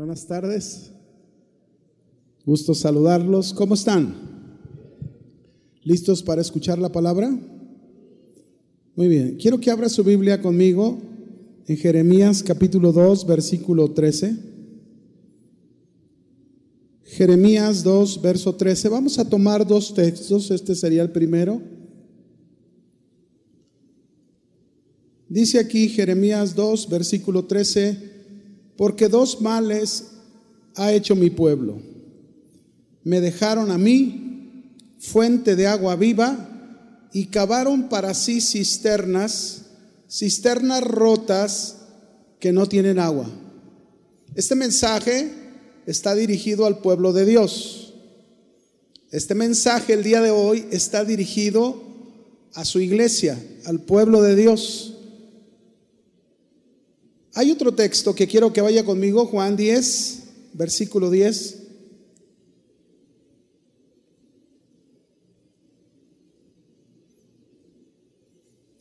Buenas tardes. Gusto saludarlos. ¿Cómo están? ¿Listos para escuchar la palabra? Muy bien. Quiero que abra su Biblia conmigo en Jeremías capítulo 2, versículo 13. Jeremías 2, verso 13. Vamos a tomar dos textos. Este sería el primero. Dice aquí Jeremías 2, versículo 13 porque dos males ha hecho mi pueblo. Me dejaron a mí, fuente de agua viva, y cavaron para sí cisternas, cisternas rotas que no tienen agua. Este mensaje está dirigido al pueblo de Dios. Este mensaje el día de hoy está dirigido a su iglesia, al pueblo de Dios. Hay otro texto que quiero que vaya conmigo, Juan 10, versículo 10.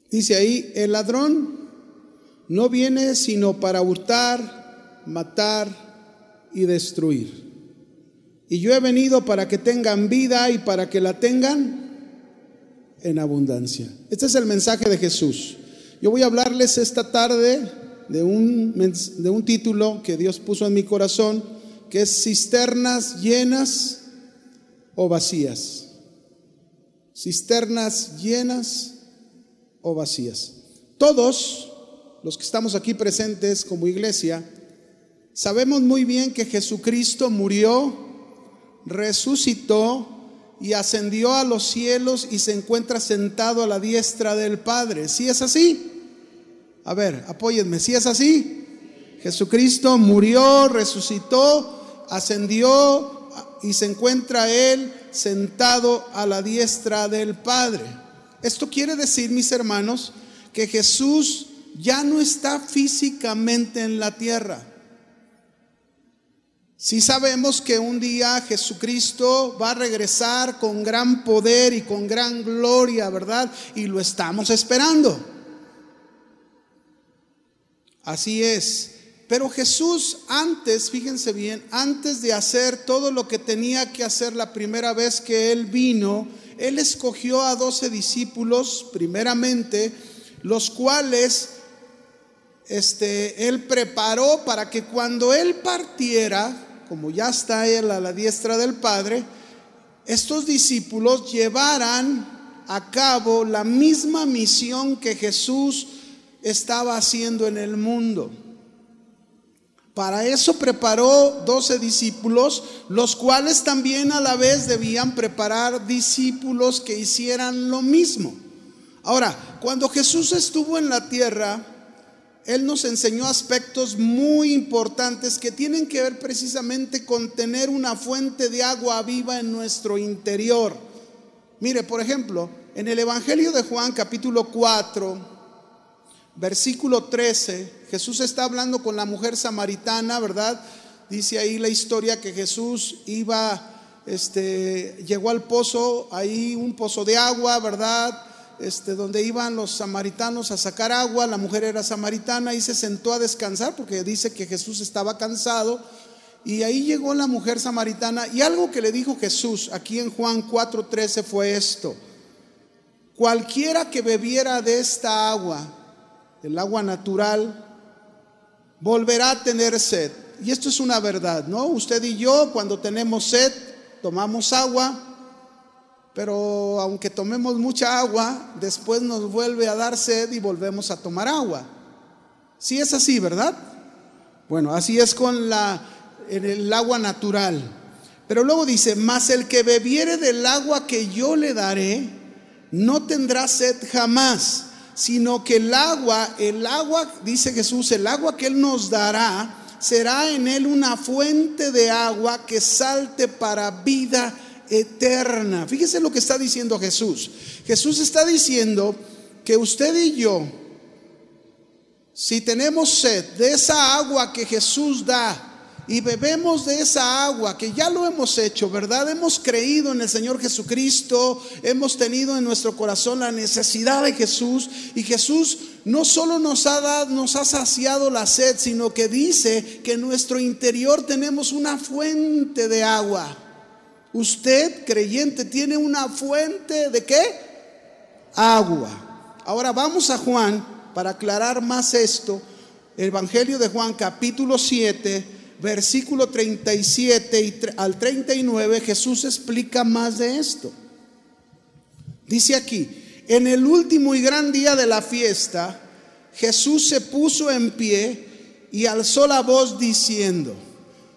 Dice ahí, el ladrón no viene sino para hurtar, matar y destruir. Y yo he venido para que tengan vida y para que la tengan en abundancia. Este es el mensaje de Jesús. Yo voy a hablarles esta tarde de un, de un título que Dios puso en mi corazón, que es cisternas llenas o vacías. Cisternas llenas o vacías. Todos los que estamos aquí presentes como iglesia, sabemos muy bien que Jesucristo murió, resucitó y ascendió a los cielos y se encuentra sentado a la diestra del Padre. ¿Sí es así? A ver, apóyenme, si es así, Jesucristo murió, resucitó, ascendió y se encuentra Él sentado a la diestra del Padre. Esto quiere decir, mis hermanos, que Jesús ya no está físicamente en la tierra. Si sabemos que un día Jesucristo va a regresar con gran poder y con gran gloria, ¿verdad? Y lo estamos esperando. Así es. Pero Jesús antes, fíjense bien, antes de hacer todo lo que tenía que hacer la primera vez que Él vino, Él escogió a doce discípulos, primeramente, los cuales este, Él preparó para que cuando Él partiera, como ya está Él a la diestra del Padre, estos discípulos llevaran a cabo la misma misión que Jesús estaba haciendo en el mundo. Para eso preparó doce discípulos, los cuales también a la vez debían preparar discípulos que hicieran lo mismo. Ahora, cuando Jesús estuvo en la tierra, Él nos enseñó aspectos muy importantes que tienen que ver precisamente con tener una fuente de agua viva en nuestro interior. Mire, por ejemplo, en el Evangelio de Juan capítulo 4, versículo 13, Jesús está hablando con la mujer samaritana, ¿verdad? Dice ahí la historia que Jesús iba, este, llegó al pozo, ahí un pozo de agua, ¿verdad? Este, donde iban los samaritanos a sacar agua, la mujer era samaritana y se sentó a descansar porque dice que Jesús estaba cansado. Y ahí llegó la mujer samaritana y algo que le dijo Jesús aquí en Juan 4:13 fue esto. Cualquiera que bebiera de esta agua, el agua natural, volverá a tener sed. Y esto es una verdad, ¿no? Usted y yo cuando tenemos sed, tomamos agua, pero aunque tomemos mucha agua, después nos vuelve a dar sed y volvemos a tomar agua. Sí es así, ¿verdad? Bueno, así es con la, el agua natural. Pero luego dice, mas el que bebiere del agua que yo le daré, no tendrá sed jamás sino que el agua, el agua, dice Jesús, el agua que Él nos dará, será en Él una fuente de agua que salte para vida eterna. Fíjese lo que está diciendo Jesús. Jesús está diciendo que usted y yo, si tenemos sed de esa agua que Jesús da, y bebemos de esa agua que ya lo hemos hecho, ¿verdad? Hemos creído en el Señor Jesucristo, hemos tenido en nuestro corazón la necesidad de Jesús y Jesús no solo nos ha, dado, nos ha saciado la sed, sino que dice que en nuestro interior tenemos una fuente de agua. Usted, creyente, tiene una fuente de qué? Agua. Ahora vamos a Juan para aclarar más esto. Evangelio de Juan capítulo 7, versículo 37 al 39, Jesús explica más de esto. Dice aquí, en el último y gran día de la fiesta, Jesús se puso en pie y alzó la voz diciendo,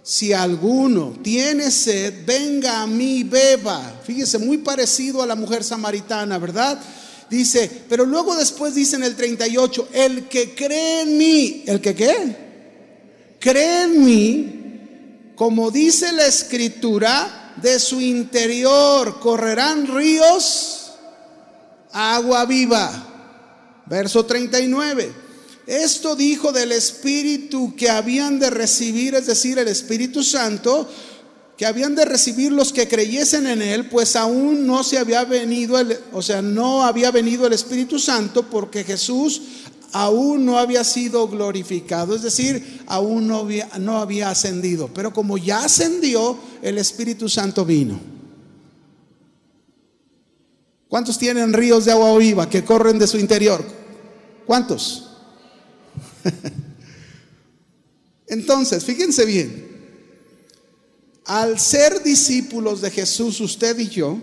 si alguno tiene sed, venga a mí, beba. Fíjese, muy parecido a la mujer samaritana, ¿verdad? Dice, pero luego después dice en el 38, el que cree en mí, ¿el que qué? Cree en mí, como dice la escritura, de su interior correrán ríos agua viva. Verso 39. Esto dijo del Espíritu que habían de recibir, es decir, el Espíritu Santo, que habían de recibir los que creyesen en Él, pues aún no se había venido, el, o sea, no había venido el Espíritu Santo porque Jesús aún no había sido glorificado, es decir, aún no había, no había ascendido. Pero como ya ascendió, el Espíritu Santo vino. ¿Cuántos tienen ríos de agua viva que corren de su interior? ¿Cuántos? Entonces, fíjense bien, al ser discípulos de Jesús, usted y yo,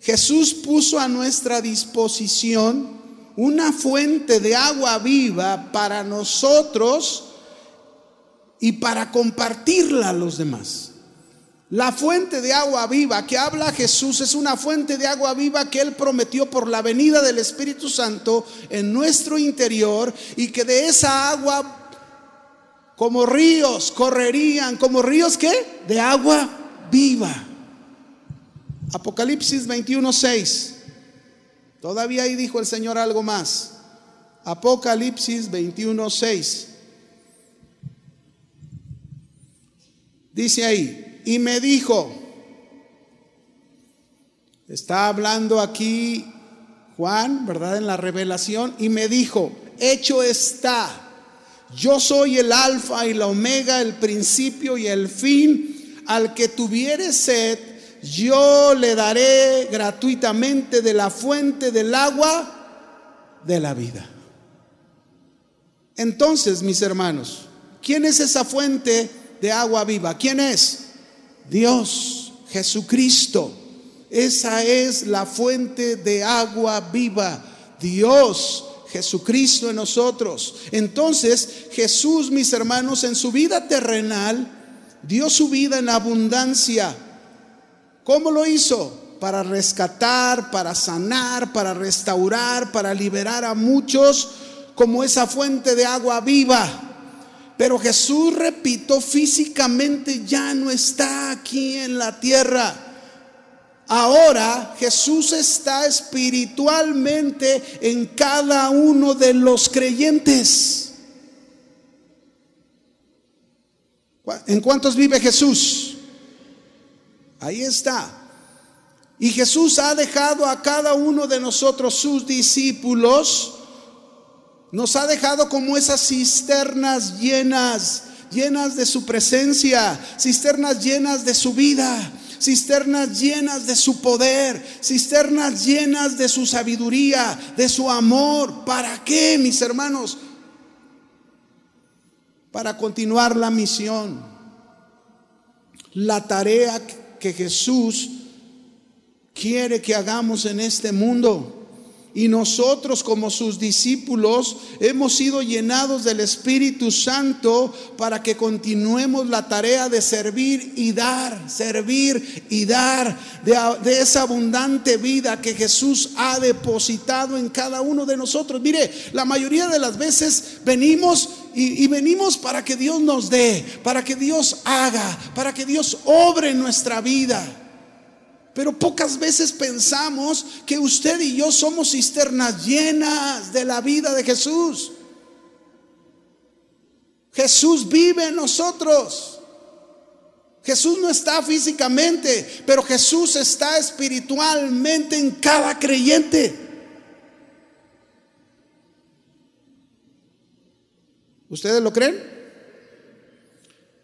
Jesús puso a nuestra disposición una fuente de agua viva para nosotros y para compartirla a los demás. La fuente de agua viva que habla Jesús es una fuente de agua viva que Él prometió por la venida del Espíritu Santo en nuestro interior y que de esa agua como ríos correrían, como ríos que de agua viva. Apocalipsis 21:6. Todavía ahí dijo el Señor algo más. Apocalipsis 21:6. Dice ahí, y me dijo, está hablando aquí Juan, ¿verdad? En la revelación, y me dijo, hecho está, yo soy el alfa y la omega, el principio y el fin, al que tuviere sed, yo le daré gratuitamente de la fuente del agua de la vida. Entonces, mis hermanos, ¿quién es esa fuente de agua viva? ¿Quién es? Dios, Jesucristo. Esa es la fuente de agua viva. Dios, Jesucristo en nosotros. Entonces Jesús, mis hermanos, en su vida terrenal, dio su vida en abundancia. ¿Cómo lo hizo? Para rescatar, para sanar, para restaurar, para liberar a muchos como esa fuente de agua viva. Pero Jesús, repito, físicamente ya no está aquí en la tierra. Ahora Jesús está espiritualmente en cada uno de los creyentes. ¿En cuántos vive Jesús? Ahí está. Y Jesús ha dejado a cada uno de nosotros, sus discípulos, nos ha dejado como esas cisternas llenas, llenas de su presencia, cisternas llenas de su vida, cisternas llenas de su poder, cisternas llenas de su sabiduría, de su amor. ¿Para qué, mis hermanos? Para continuar la misión, la tarea que Jesús quiere que hagamos en este mundo. Y nosotros como sus discípulos hemos sido llenados del Espíritu Santo para que continuemos la tarea de servir y dar, servir y dar de, esa abundante vida que Jesús ha depositado en cada uno de nosotros. Mire, la mayoría de las veces venimos y, venimos para que Dios nos dé, para que Dios haga, para que Dios obre nuestra vida. Pero pocas veces pensamos que usted y yo somos cisternas llenas de la vida de Jesús. Jesús vive en nosotros. Jesús no está físicamente, pero Jesús está espiritualmente en cada creyente. ¿Ustedes lo creen?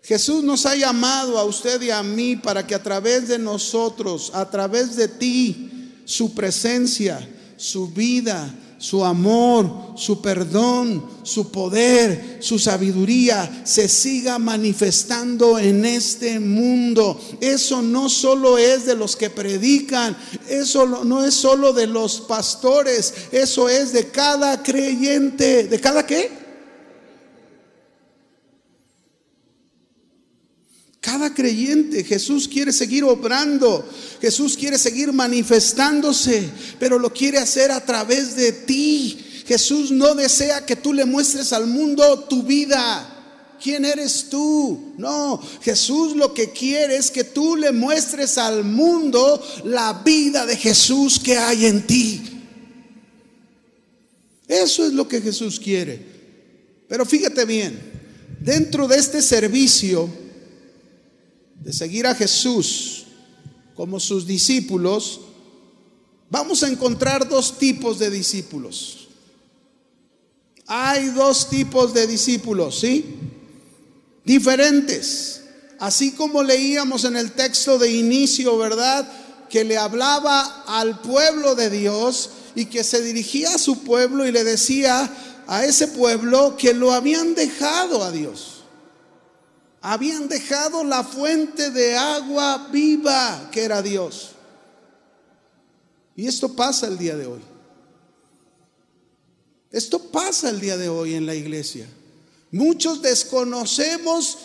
Jesús nos ha llamado a usted y a mí para que a través de nosotros, a través de ti, su presencia, su vida, su amor, su perdón, su poder, su sabiduría se siga manifestando en este mundo. Eso no solo es de los que predican, eso no es solo de los pastores, eso es de cada creyente. ¿De cada qué? Cada creyente, Jesús quiere seguir obrando, Jesús quiere seguir manifestándose, pero lo quiere hacer a través de ti. Jesús no desea que tú le muestres al mundo tu vida. ¿Quién eres tú? No, Jesús lo que quiere es que tú le muestres al mundo la vida de Jesús que hay en ti. Eso es lo que Jesús quiere. Pero fíjate bien, dentro de este servicio, de seguir a Jesús como sus discípulos, vamos a encontrar dos tipos de discípulos. Hay dos tipos de discípulos, ¿sí? Diferentes. Así como leíamos en el texto de inicio, ¿verdad? Que le hablaba al pueblo de Dios y que se dirigía a su pueblo y le decía a ese pueblo que lo habían dejado a Dios habían dejado la fuente de agua viva que era Dios. Y esto pasa el día de hoy. Esto pasa el día de hoy en la iglesia. Muchos desconocemos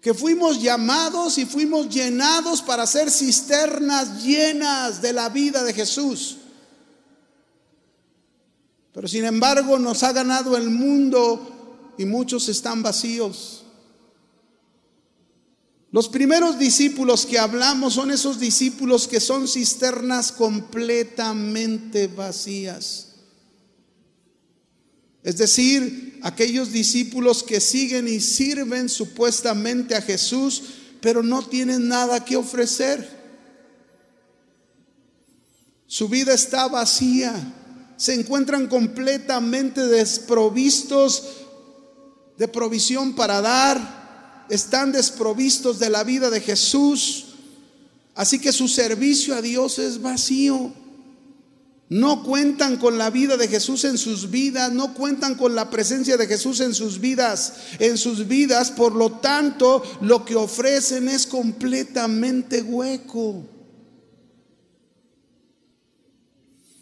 que fuimos llamados y fuimos llenados para ser cisternas llenas de la vida de Jesús. Pero sin embargo nos ha ganado el mundo y muchos están vacíos. Los primeros discípulos que hablamos son esos discípulos que son cisternas completamente vacías. Es decir, aquellos discípulos que siguen y sirven supuestamente a Jesús, pero no tienen nada que ofrecer. Su vida está vacía. Se encuentran completamente desprovistos de provisión para dar, están desprovistos de la vida de Jesús. Así que su servicio a Dios es vacío. No cuentan con la vida de Jesús en sus vidas, no cuentan con la presencia de Jesús en sus vidas, en sus vidas, por lo tanto, lo que ofrecen es completamente hueco.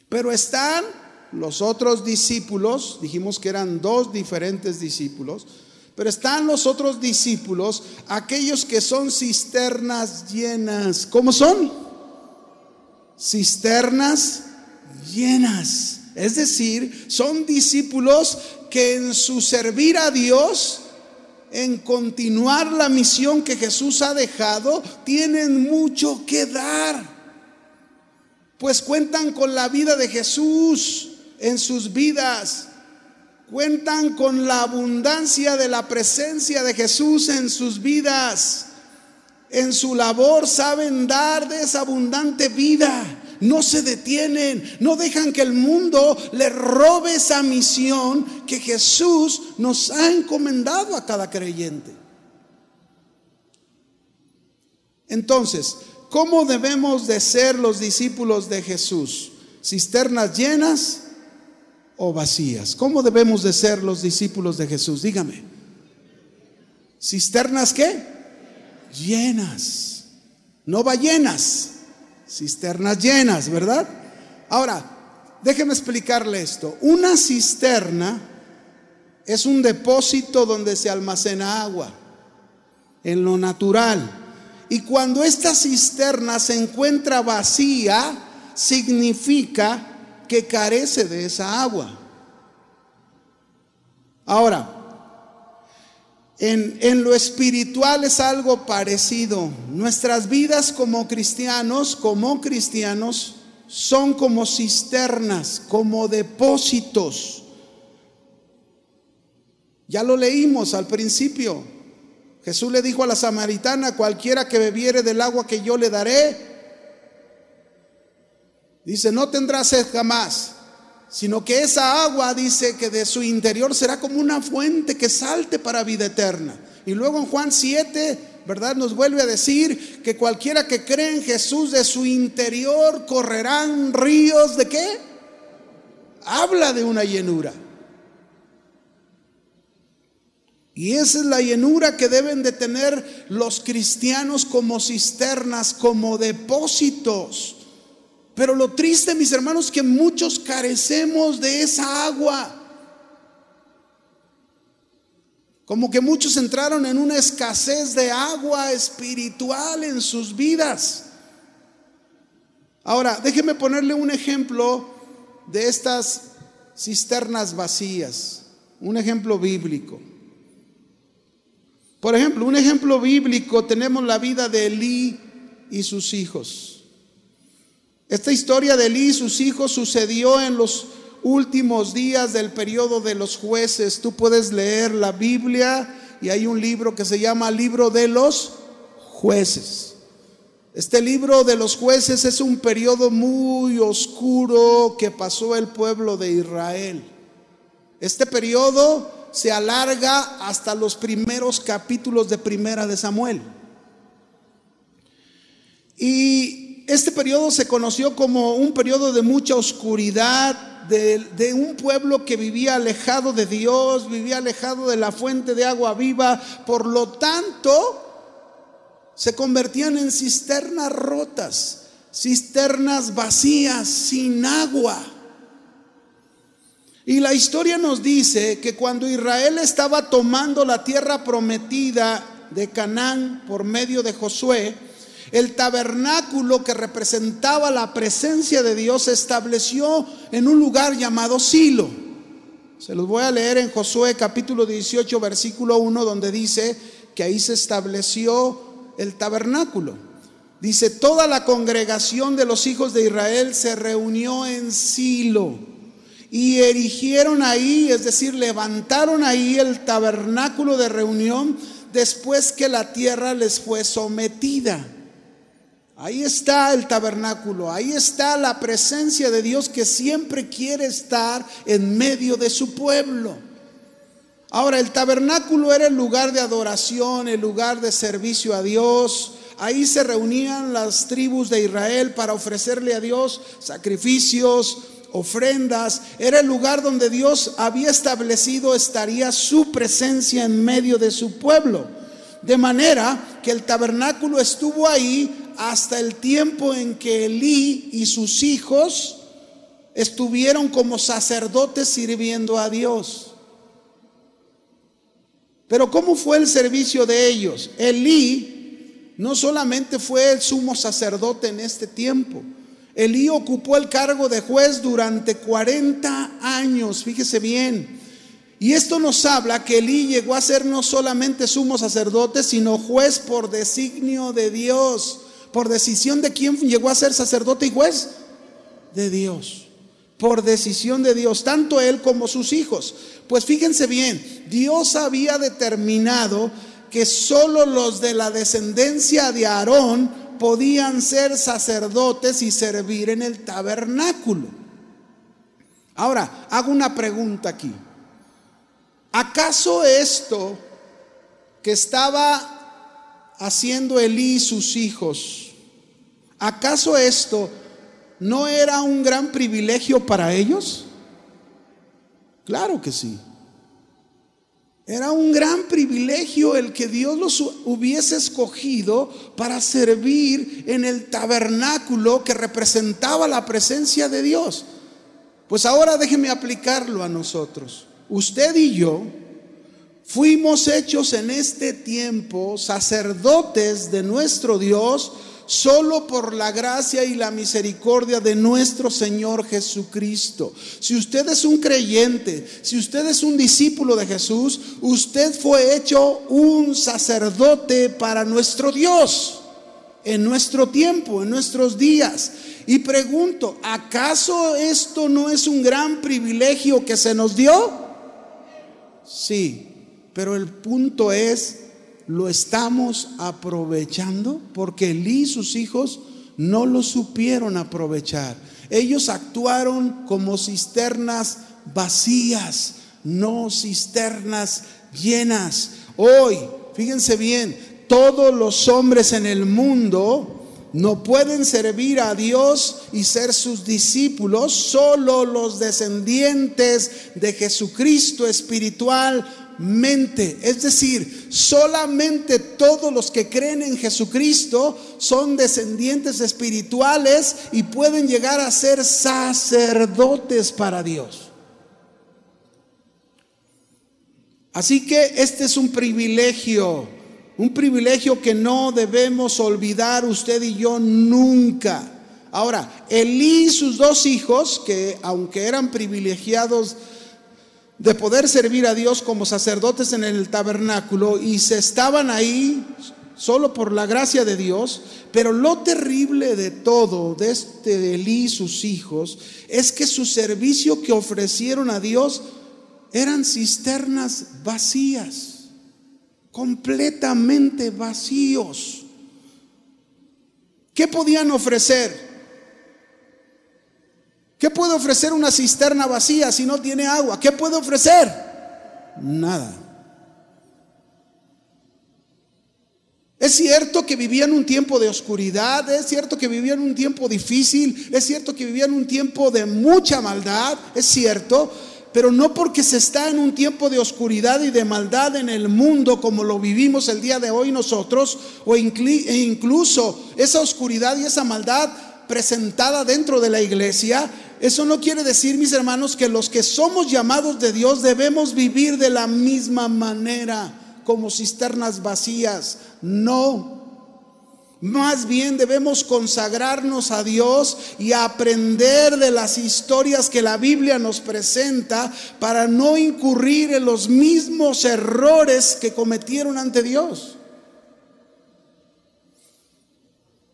Pero están los otros discípulos, dijimos que eran dos diferentes discípulos, pero están los otros discípulos, aquellos que son cisternas llenas. ¿Cómo son? Cisternas llenas. Es decir, son discípulos que en su servir a Dios, en continuar la misión que Jesús ha dejado, tienen mucho que dar. Pues cuentan con la vida de Jesús en sus vidas cuentan con la abundancia de la presencia de Jesús en sus vidas. En su labor saben dar de esa abundante vida. No se detienen, no dejan que el mundo le robe esa misión que Jesús nos ha encomendado a cada creyente. Entonces, ¿cómo debemos de ser los discípulos de Jesús? ¿Cisternas llenas? O vacías? ¿Cómo debemos de ser los discípulos de Jesús? Dígame. ¿Cisternas qué? Llenas. No ballenas, cisternas llenas, ¿verdad? Ahora, déjeme explicarle esto. Una cisterna es un depósito donde se almacena agua, en lo natural. Y cuando esta cisterna se encuentra vacía, significa que carece de esa agua. Ahora, en, en, lo espiritual es algo parecido. Nuestras vidas como cristianos, como cristianos, son como cisternas, como depósitos. Ya lo leímos al principio. Jesús le dijo a la samaritana, cualquiera que bebiere del agua que yo le daré, Dice, no tendrá sed jamás, sino que esa agua dice que de su interior será como una fuente que salte para vida eterna. Y luego en Juan 7, ¿verdad? Nos vuelve a decir que cualquiera que cree en Jesús de su interior correrán ríos de qué? Habla de una llenura. Y esa es la llenura que deben de tener los cristianos como cisternas, como depósitos. Pero lo triste, mis hermanos, que muchos carecemos de esa agua. Como que muchos entraron en una escasez de agua espiritual en sus vidas. Ahora, déjeme ponerle un ejemplo de estas cisternas vacías, un ejemplo bíblico. Por ejemplo, un ejemplo bíblico, tenemos la vida de Elí y sus hijos. Esta historia de Elí y sus hijos sucedió en los últimos días del periodo de los jueces. Tú puedes leer la Biblia y hay un libro que se llama Libro de los Jueces. Este libro de los jueces es un periodo muy oscuro que pasó el pueblo de Israel. Este periodo se alarga hasta los primeros capítulos de Primera de Samuel. Y este periodo se conoció como un periodo de mucha oscuridad, de, de, un pueblo que vivía alejado de Dios, vivía alejado de la fuente de agua viva, por lo tanto se convertían en cisternas rotas, cisternas vacías, sin agua. Y la historia nos dice que cuando Israel estaba tomando la tierra prometida de Canaán por medio de Josué, el tabernáculo que representaba la presencia de Dios se estableció en un lugar llamado Silo. Se los voy a leer en Josué capítulo 18, versículo 1, donde dice que ahí se estableció el tabernáculo. Dice, toda la congregación de los hijos de Israel se reunió en Silo y erigieron ahí, es decir, levantaron ahí el tabernáculo de reunión después que la tierra les fue sometida. Ahí está el tabernáculo, ahí está la presencia de Dios que siempre quiere estar en medio de su pueblo. Ahora, el tabernáculo era el lugar de adoración, el lugar de servicio a Dios. Ahí se reunían las tribus de Israel para ofrecerle a Dios sacrificios, ofrendas, era el lugar donde Dios había establecido estaría su presencia en medio de su pueblo. De manera que el tabernáculo estuvo ahí hasta el tiempo en que Elí y sus hijos estuvieron como sacerdotes sirviendo a Dios. Pero ¿cómo fue el servicio de ellos? Elí no solamente fue el sumo sacerdote en este tiempo, Elí ocupó el cargo de juez durante 40 años, fíjese bien. Y esto nos habla que Elí llegó a ser no solamente sumo sacerdote, sino juez por designio de Dios. ¿Por decisión de quién llegó a ser sacerdote y juez? De Dios. Por decisión de Dios, tanto él como sus hijos. Pues fíjense bien, Dios había determinado que solo los de la descendencia de Aarón podían ser sacerdotes y servir en el tabernáculo. Ahora, hago una pregunta aquí. ¿Acaso esto que estaba haciendo Elí sus hijos, acaso esto no era un gran privilegio para ellos? Claro que sí. Era un gran privilegio el que Dios los hubiese escogido para servir en el tabernáculo que representaba la presencia de Dios. Pues ahora déjeme aplicarlo a nosotros. Usted y yo fuimos hechos en este tiempo sacerdotes de nuestro Dios solo por la gracia y la misericordia de nuestro Señor Jesucristo. Si usted es un creyente, si usted es un discípulo de Jesús, usted fue hecho un sacerdote para nuestro Dios en nuestro tiempo, en nuestros días. Y pregunto, ¿acaso esto no es un gran privilegio que se nos dio? Sí, pero el punto es lo estamos aprovechando porque Elí y sus hijos no lo supieron aprovechar. Ellos actuaron como cisternas vacías, no cisternas llenas. Hoy, fíjense bien, todos los hombres en el mundo no pueden servir a Dios y ser sus discípulos, solo los descendientes de Jesucristo espiritualmente. Es decir, solamente todos los que creen en Jesucristo son descendientes espirituales y pueden llegar a ser sacerdotes para Dios. Así que este es un privilegio un privilegio que no debemos olvidar usted y yo nunca. Ahora, Elí y sus dos hijos, que aunque eran privilegiados de poder servir a Dios como sacerdotes en el tabernáculo y se estaban ahí solo por la gracia de Dios, pero lo terrible de todo, de este Elí y sus hijos, es que su servicio que ofrecieron a Dios eran cisternas vacías completamente vacíos. ¿Qué podían ofrecer? ¿Qué puede ofrecer una cisterna vacía si no tiene agua? ¿Qué puede ofrecer? Nada. Es cierto que vivían un tiempo de oscuridad, es cierto que vivían un tiempo difícil, es cierto que vivían un tiempo de mucha maldad, es cierto, pero no porque se está en un tiempo de oscuridad y de maldad en el mundo como lo vivimos el día de hoy nosotros, o e incluso esa oscuridad y esa maldad presentada dentro de la iglesia, eso no quiere decir, mis hermanos, que los que somos llamados de Dios debemos vivir de la misma manera, como cisternas vacías. No, más bien debemos consagrarnos a Dios y aprender de las historias que la Biblia nos presenta para no incurrir en los mismos errores que cometieron ante Dios.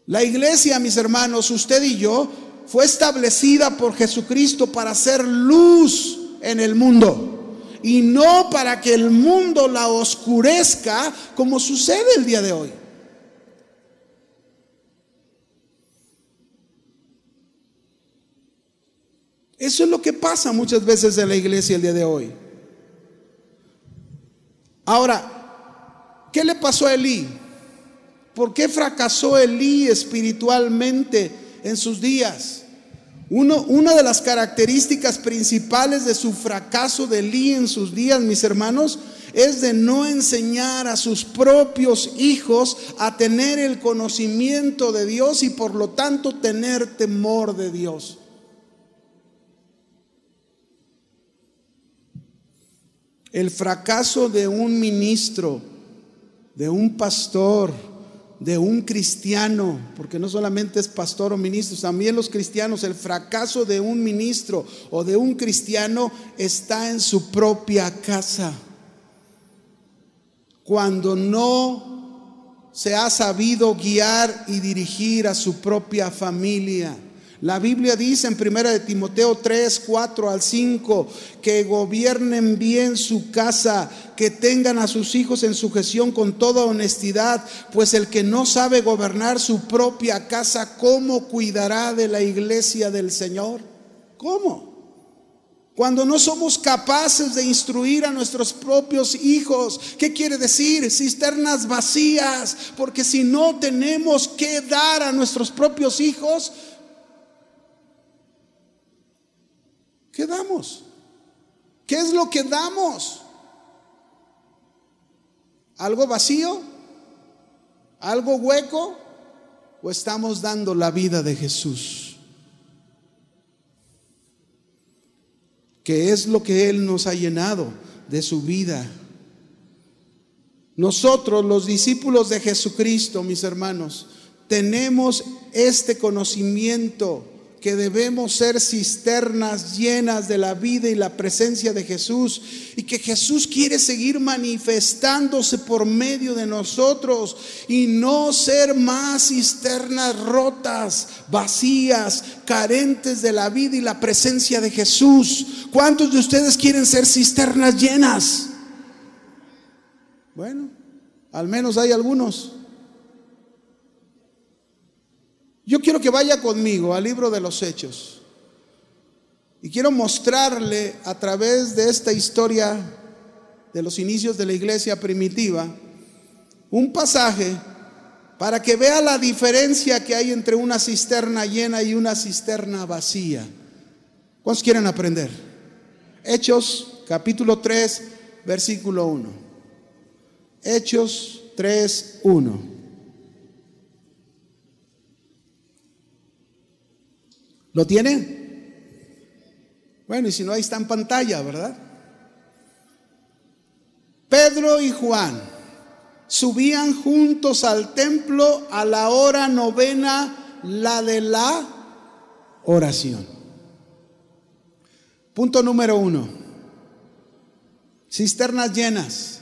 La iglesia, mis hermanos, usted y yo, fue establecida por Jesucristo para ser luz en el mundo y no para que el mundo la oscurezca como sucede el día de hoy. Eso es lo que pasa muchas veces en la iglesia el día de hoy. Ahora, ¿qué le pasó a Elí? ¿Por qué fracasó Elí espiritualmente en sus días? una de las características principales de su fracaso de Elí en sus días, mis hermanos, es de no enseñar a sus propios hijos a tener el conocimiento de Dios y por lo tanto tener temor de Dios. El fracaso de un ministro, de un pastor, de un cristiano, porque no solamente es pastor o ministro, también los cristianos, el fracaso de un ministro o de un cristiano está en su propia casa. Cuando no se ha sabido guiar y dirigir a su propia familia. La Biblia dice en 1 de Timoteo 3, 4 al 5 que gobiernen bien su casa, que tengan a sus hijos en sujeción con toda honestidad, pues el que no sabe gobernar su propia casa, ¿cómo cuidará de la iglesia del Señor? ¿Cómo? Cuando no somos capaces de instruir a nuestros propios hijos, ¿qué quiere decir? Cisternas vacías, porque si no tenemos que dar a nuestros propios hijos, ¿Qué damos? ¿Qué es lo que damos? ¿Algo vacío? ¿Algo hueco? ¿O estamos dando la vida de Jesús? ¿Qué es lo que Él nos ha llenado de su vida? Nosotros, los discípulos de Jesucristo, mis hermanos, tenemos este conocimiento que debemos ser cisternas llenas de la vida y la presencia de Jesús y que Jesús quiere seguir manifestándose por medio de nosotros y no ser más cisternas rotas, vacías, carentes de la vida y la presencia de Jesús. ¿Cuántos de ustedes quieren ser cisternas llenas? Bueno, al menos hay algunos. Yo quiero que vaya conmigo al libro de los Hechos. Y quiero mostrarle a través de esta historia de los inicios de la iglesia primitiva un pasaje para que vea la diferencia que hay entre una cisterna llena y una cisterna vacía. ¿Cuántos quieren aprender? Hechos capítulo 3, versículo 1. Hechos 3, 1. ¿Lo tiene? Bueno, y si no, ahí está en pantalla, ¿verdad? Pedro y Juan subían juntos al templo a la hora novena, la de la oración. Punto número uno. Cisternas llenas.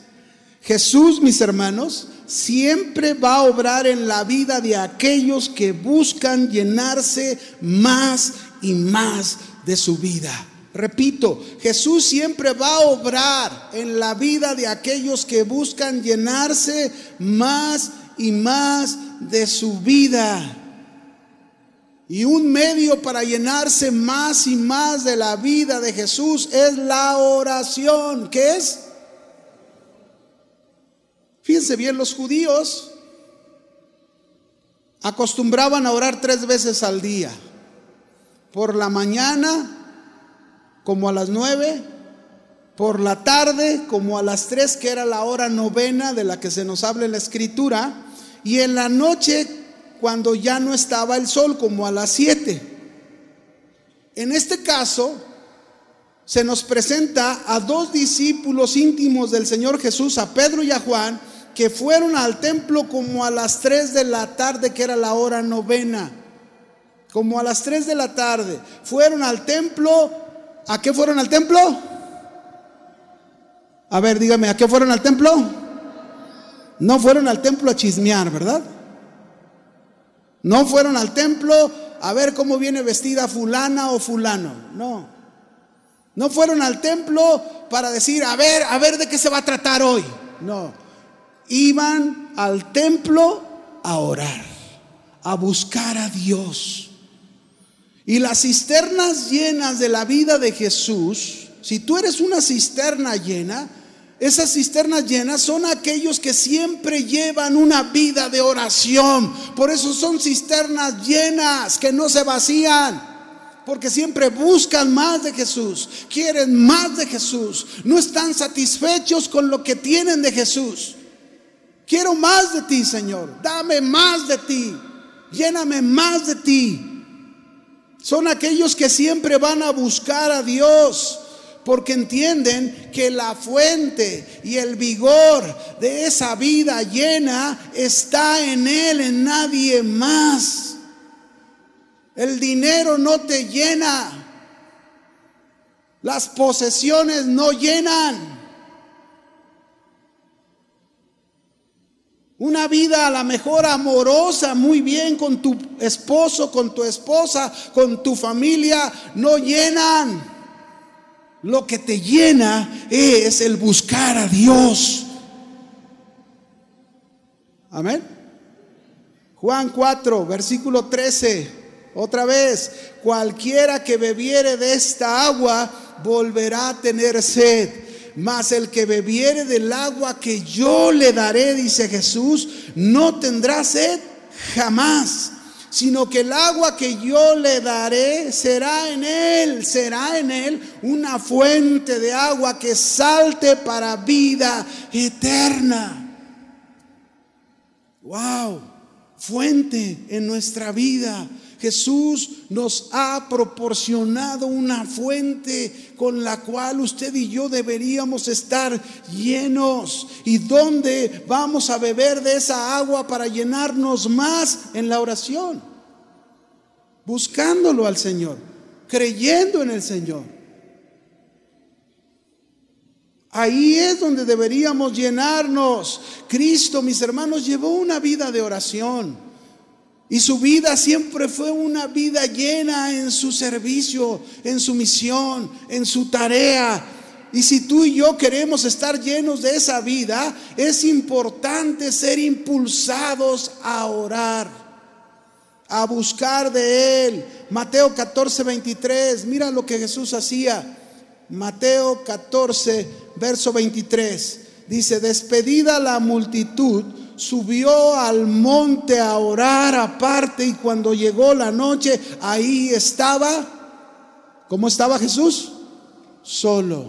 Jesús, mis hermanos, siempre va a obrar en la vida de aquellos que buscan llenarse más y más de su vida. Repito, Jesús siempre va a obrar en la vida de aquellos que buscan llenarse más y más de su vida. Y un medio para llenarse más y más de la vida de Jesús es la oración. ¿Qué es? Fíjense bien, los judíos acostumbraban a orar tres veces al día. Por la mañana, como a las nueve, por la tarde, como a las tres, que era la hora novena de la que se nos habla en la escritura, y en la noche, cuando ya no estaba el sol, como a las siete. En este caso, se nos presenta a dos discípulos íntimos del Señor Jesús, a Pedro y a Juan, que fueron al templo como a las 3 de la tarde, que era la hora novena. Como a las 3 de la tarde. Fueron al templo. ¿A qué fueron al templo? A ver, dígame, ¿a qué fueron al templo? No fueron al templo a chismear, ¿verdad? No fueron al templo a ver cómo viene vestida fulana o fulano. No. No fueron al templo para decir, a ver, a ver de qué se va a tratar hoy. No iban al templo a orar, a buscar a Dios. Y las cisternas llenas de la vida de Jesús, si tú eres una cisterna llena, esas cisternas llenas son aquellos que siempre llevan una vida de oración. Por eso son cisternas llenas que no se vacían. Porque siempre buscan más de Jesús, quieren más de Jesús, no están satisfechos con lo que tienen de Jesús. Quiero más de ti, Señor. Dame más de ti. Lléname más de ti. Son aquellos que siempre van a buscar a Dios porque entienden que la fuente y el vigor de esa vida llena está en Él, en nadie más. El dinero no te llena. Las posesiones no llenan. Una vida a la mejor amorosa, muy bien con tu esposo, con tu esposa, con tu familia, no llenan. Lo que te llena es el buscar a Dios. Amén. Juan 4, versículo 13. Otra vez, cualquiera que bebiere de esta agua volverá a tener sed mas el que bebiere del agua que yo le daré, dice Jesús, no tendrá sed jamás, sino que el agua que yo le daré será en él, será en él una fuente de agua que salte para vida eterna. Wow, fuente en nuestra vida Jesús nos ha proporcionado una fuente con la cual usted y yo deberíamos estar llenos. ¿Y dónde vamos a beber de esa agua para llenarnos más en la oración? Buscándolo al Señor, creyendo en el Señor. Ahí es donde deberíamos llenarnos. Cristo, mis hermanos, llevó una vida de oración. Y su vida siempre fue una vida llena en su servicio, en su misión, en su tarea. Y si tú y yo queremos estar llenos de esa vida, es importante ser impulsados a orar, a buscar de Él, Mateo 14, 23. Mira lo que Jesús hacía. Mateo 14, verso 23. Dice, despedida la multitud, subió al monte a orar aparte y cuando llegó la noche, ahí estaba, ¿cómo estaba Jesús? Solo.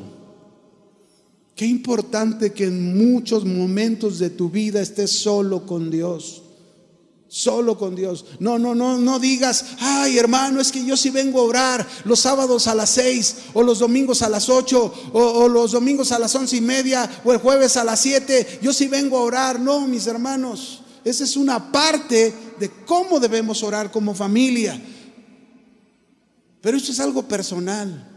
Qué importante que en muchos momentos de tu vida estés solo con Dios solo con Dios. No, no, no, no digas, ay hermano, es que yo sí vengo a orar los sábados a las seis, o los domingos a las ocho, o, los domingos a las once y media, o el jueves a las siete, yo sí vengo a orar. No, mis hermanos, esa es una parte de cómo debemos orar como familia. Pero esto es algo personal.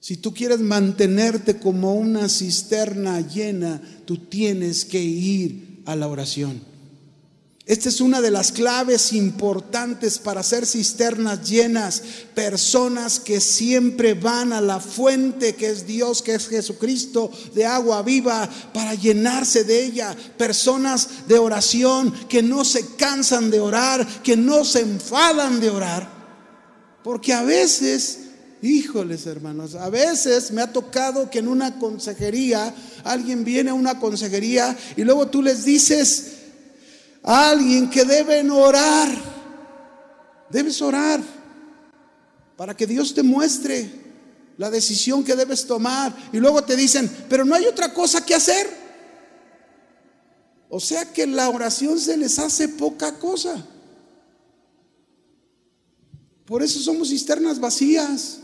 Si tú quieres mantenerte como una cisterna llena, tú tienes que ir a la oración. Esta es una de las claves importantes para hacer cisternas llenas, personas que siempre van a la fuente que es Dios, que es Jesucristo, de agua viva, para llenarse de ella, personas de oración que no se cansan de orar, que no se enfadan de orar, porque a veces... Híjoles, hermanos, a veces me ha tocado que en una consejería alguien viene a una consejería y luego tú les dices, alguien que deben orar. Debes orar para que Dios te muestre la decisión que debes tomar. Y luego te dicen, pero no hay otra cosa que hacer. O sea que la oración se les hace poca cosa. Por eso somos cisternas vacías.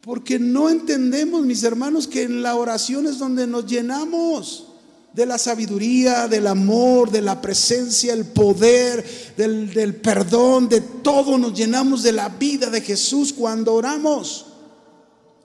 Porque no entendemos, mis hermanos, que en la oración es donde nos llenamos de la sabiduría, del amor, de la presencia, el poder, del, perdón, de todo nos llenamos de la vida de Jesús cuando oramos.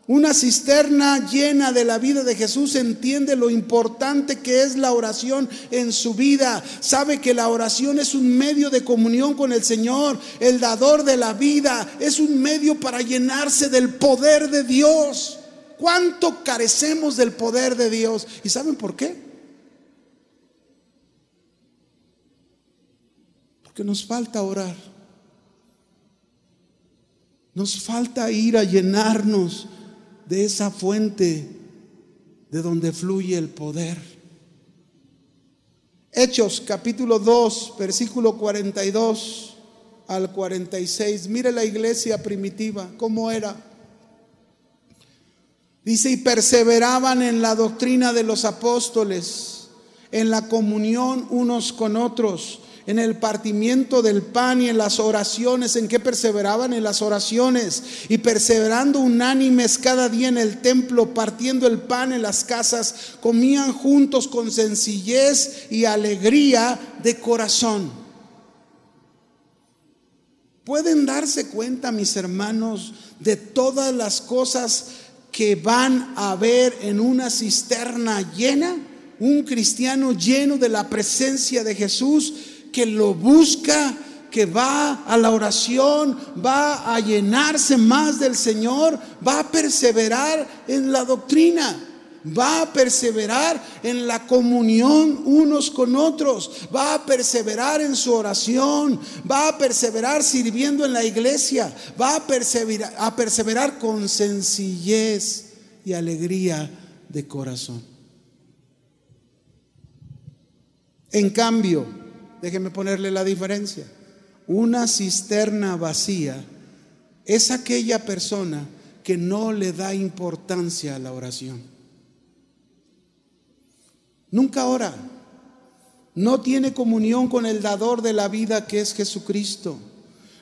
Una cisterna llena de la vida de Jesús entiende lo importante que es la oración en su vida. Sabe que la oración es un medio de comunión con el Señor, el dador de la vida. Es un medio para llenarse del poder de Dios. ¿Cuánto carecemos del poder de Dios? ¿Y saben por qué? Que nos falta orar. Nos falta ir a llenarnos de esa fuente de donde fluye el poder. Hechos capítulo 2, versículo 42 al 46. Mire la iglesia primitiva, cómo era. Dice, y perseveraban en la doctrina de los apóstoles, en la comunión unos con otros en el partimiento del pan y en las oraciones, en que perseveraban en las oraciones y perseverando unánimes cada día en el templo, partiendo el pan en las casas, comían juntos con sencillez y alegría de corazón. Pueden darse cuenta, mis hermanos, de todas las cosas que van a ver en una cisterna llena, un cristiano lleno de la presencia de Jesús que lo busca, que va a la oración, va a llenarse más del Señor, va a perseverar en la doctrina. Va a perseverar en la comunión unos con otros, va a perseverar en su oración, va a perseverar sirviendo en la iglesia, va a perseverar, a perseverar con sencillez y alegría de corazón. En cambio, Déjeme ponerle la diferencia. Una cisterna vacía es aquella persona que no le da importancia a la oración. Nunca ora. No tiene comunión con el dador de la vida que es Jesucristo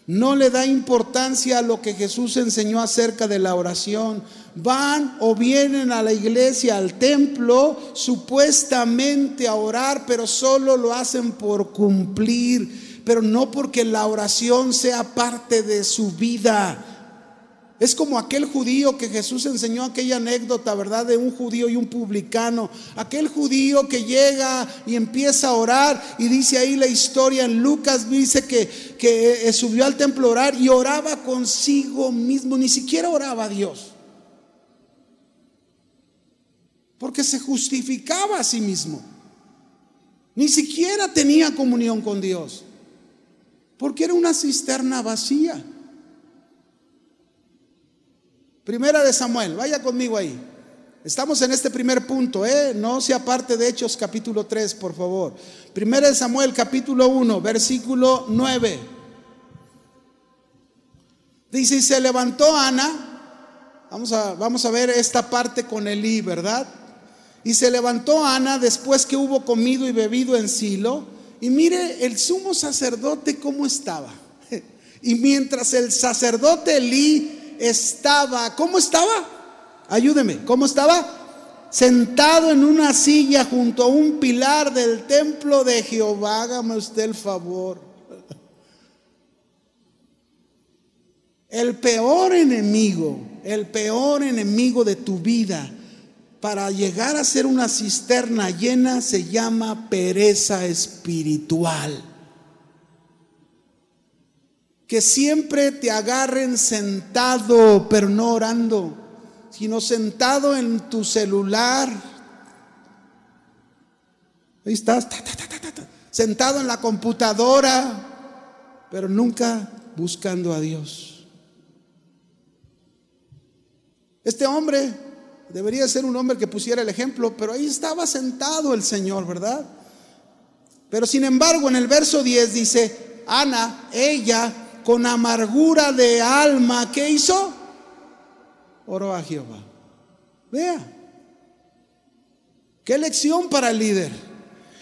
no le da importancia a lo que Jesús enseñó acerca de la oración. Van o vienen a la iglesia, al templo, supuestamente a orar, pero solo lo hacen por cumplir, pero no porque la oración sea parte de su vida. Es como aquel judío que Jesús enseñó aquella anécdota, ¿verdad? De un judío y un publicano. Aquel judío que llega y empieza a orar y dice ahí la historia en Lucas, dice que, que eh, subió al templo a orar y oraba consigo mismo, ni siquiera oraba a Dios. Porque se justificaba a sí mismo. Ni siquiera tenía comunión con Dios. Porque era una cisterna vacía. Primera de Samuel, vaya conmigo ahí. Estamos en este primer punto, ¿eh? No sea parte de Hechos capítulo 3, por favor. Primera de Samuel capítulo 1, versículo 9. Dice, y se levantó Ana, vamos a, vamos a ver esta parte con Elí, ¿verdad? Y se levantó Ana después que hubo comido y bebido en Silo, y mire el sumo sacerdote cómo estaba. Y mientras el sacerdote Elí estaba, ¿cómo estaba? Ayúdeme, ¿cómo estaba? Sentado en una silla junto a un pilar del templo de Jehová, hágame usted el favor. El peor enemigo, el peor enemigo de tu vida para llegar a ser una cisterna llena se llama pereza espiritual. Que siempre te agarren sentado, pero no orando sino sentado en tu celular. Ahí estás, sentado en la computadora, pero nunca buscando a Dios. Este hombre debería ser un hombre que pusiera el ejemplo, pero ahí estaba sentado el Señor, ¿verdad? Pero sin embargo, en el verso 10 dice, Ana, ella con amargura de alma, ¿qué hizo? oró a Jehová. Vea, qué lección para el líder.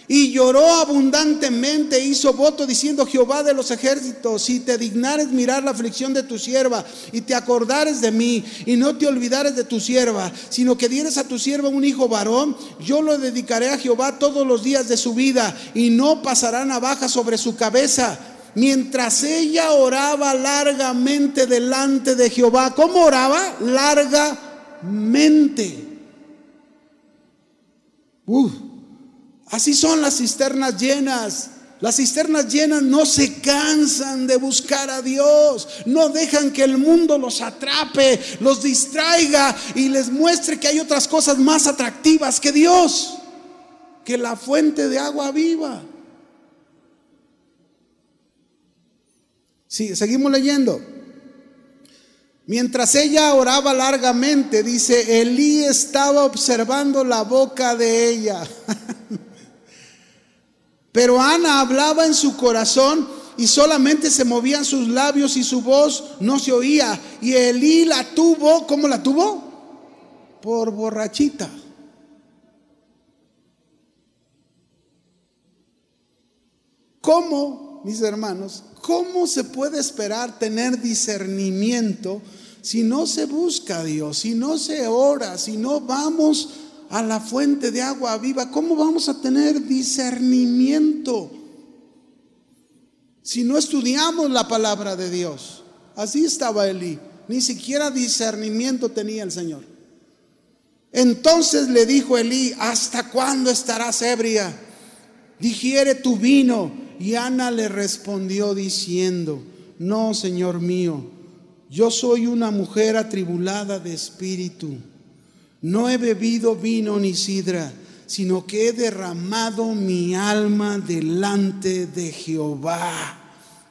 Y lloró abundantemente, hizo voto diciendo, Jehová de los ejércitos, si te dignares mirar la aflicción de tu sierva y te acordares de mí y no te olvidares de tu sierva, sino que dieres a tu sierva un hijo varón, yo lo dedicaré a Jehová todos los días de su vida y no pasará navaja sobre su cabeza mientras ella oraba largamente delante de Jehová. ¿Cómo oraba? Largamente. así son las cisternas llenas. Las cisternas llenas no se cansan de buscar a Dios, no dejan que el mundo los atrape, los distraiga y les muestre que hay otras cosas más atractivas que Dios, que la fuente de agua viva. Sí, seguimos leyendo. Mientras ella oraba largamente, dice, Elí estaba observando la boca de ella. Pero Ana hablaba en su corazón y solamente se movían sus labios y su voz no se oía. Y Elí la tuvo, ¿cómo la tuvo? Por borrachita. ¿Cómo, mis hermanos? ¿Cómo se puede esperar tener discernimiento si no se busca a Dios, si no se ora, si no vamos a la fuente de agua viva? ¿Cómo vamos a tener discernimiento si no estudiamos la palabra de Dios? Así estaba Elí. Ni siquiera discernimiento tenía el Señor. Entonces le dijo Elí, ¿hasta cuándo estarás ebria? Digiere tu vino. Y Ana le respondió diciendo, no, Señor mío, yo soy una mujer atribulada de espíritu. No he bebido vino ni sidra, sino que he derramado mi alma delante de Jehová.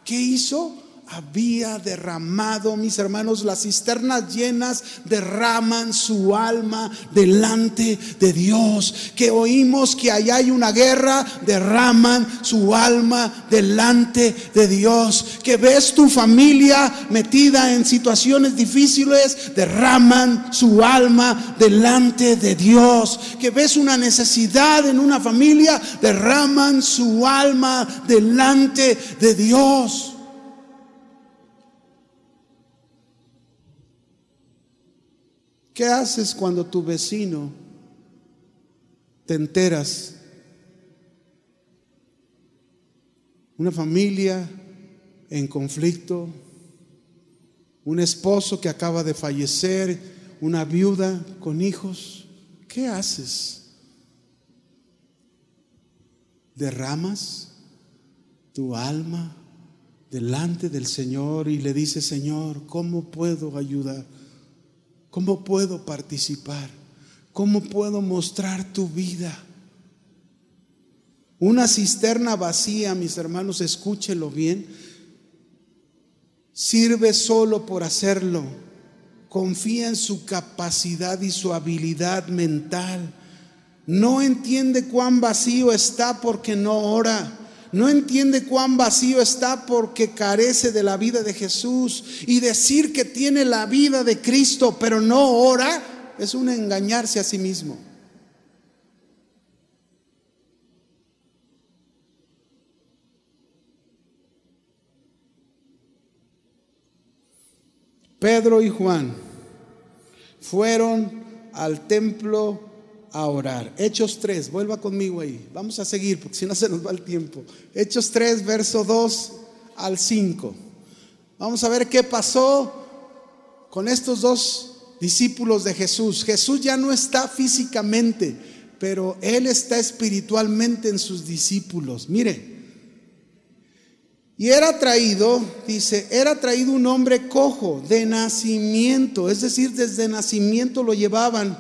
¿Qué hizo? Había derramado, mis hermanos, las cisternas llenas derraman su alma delante de Dios. Que oímos que allá hay una guerra, derraman su alma delante de Dios. Que ves tu familia metida en situaciones difíciles, derraman su alma delante de Dios. Que ves una necesidad en una familia, derraman su alma delante de Dios. ¿Qué haces cuando tu vecino te enteras? Una familia en conflicto, un esposo que acaba de fallecer, una viuda con hijos. ¿Qué haces? ¿Derramas tu alma delante del Señor y le dices, Señor, ¿cómo puedo ayudar? ¿Cómo puedo participar? ¿Cómo puedo mostrar tu vida? Una cisterna vacía, mis hermanos, escúchelo bien. Sirve solo por hacerlo. Confía en su capacidad y su habilidad mental. No entiende cuán vacío está porque no ora. No entiende cuán vacío está porque carece de la vida de Jesús. Y decir que tiene la vida de Cristo pero no ora es un engañarse a sí mismo. Pedro y Juan fueron al templo a orar. Hechos 3, vuelva conmigo ahí. Vamos a seguir porque si no se nos va el tiempo. Hechos 3, verso 2 al 5. Vamos a ver qué pasó con estos dos discípulos de Jesús. Jesús ya no está físicamente, pero Él está espiritualmente en sus discípulos. Mire, y era traído, dice, era traído un hombre cojo de nacimiento, es decir, desde nacimiento lo llevaban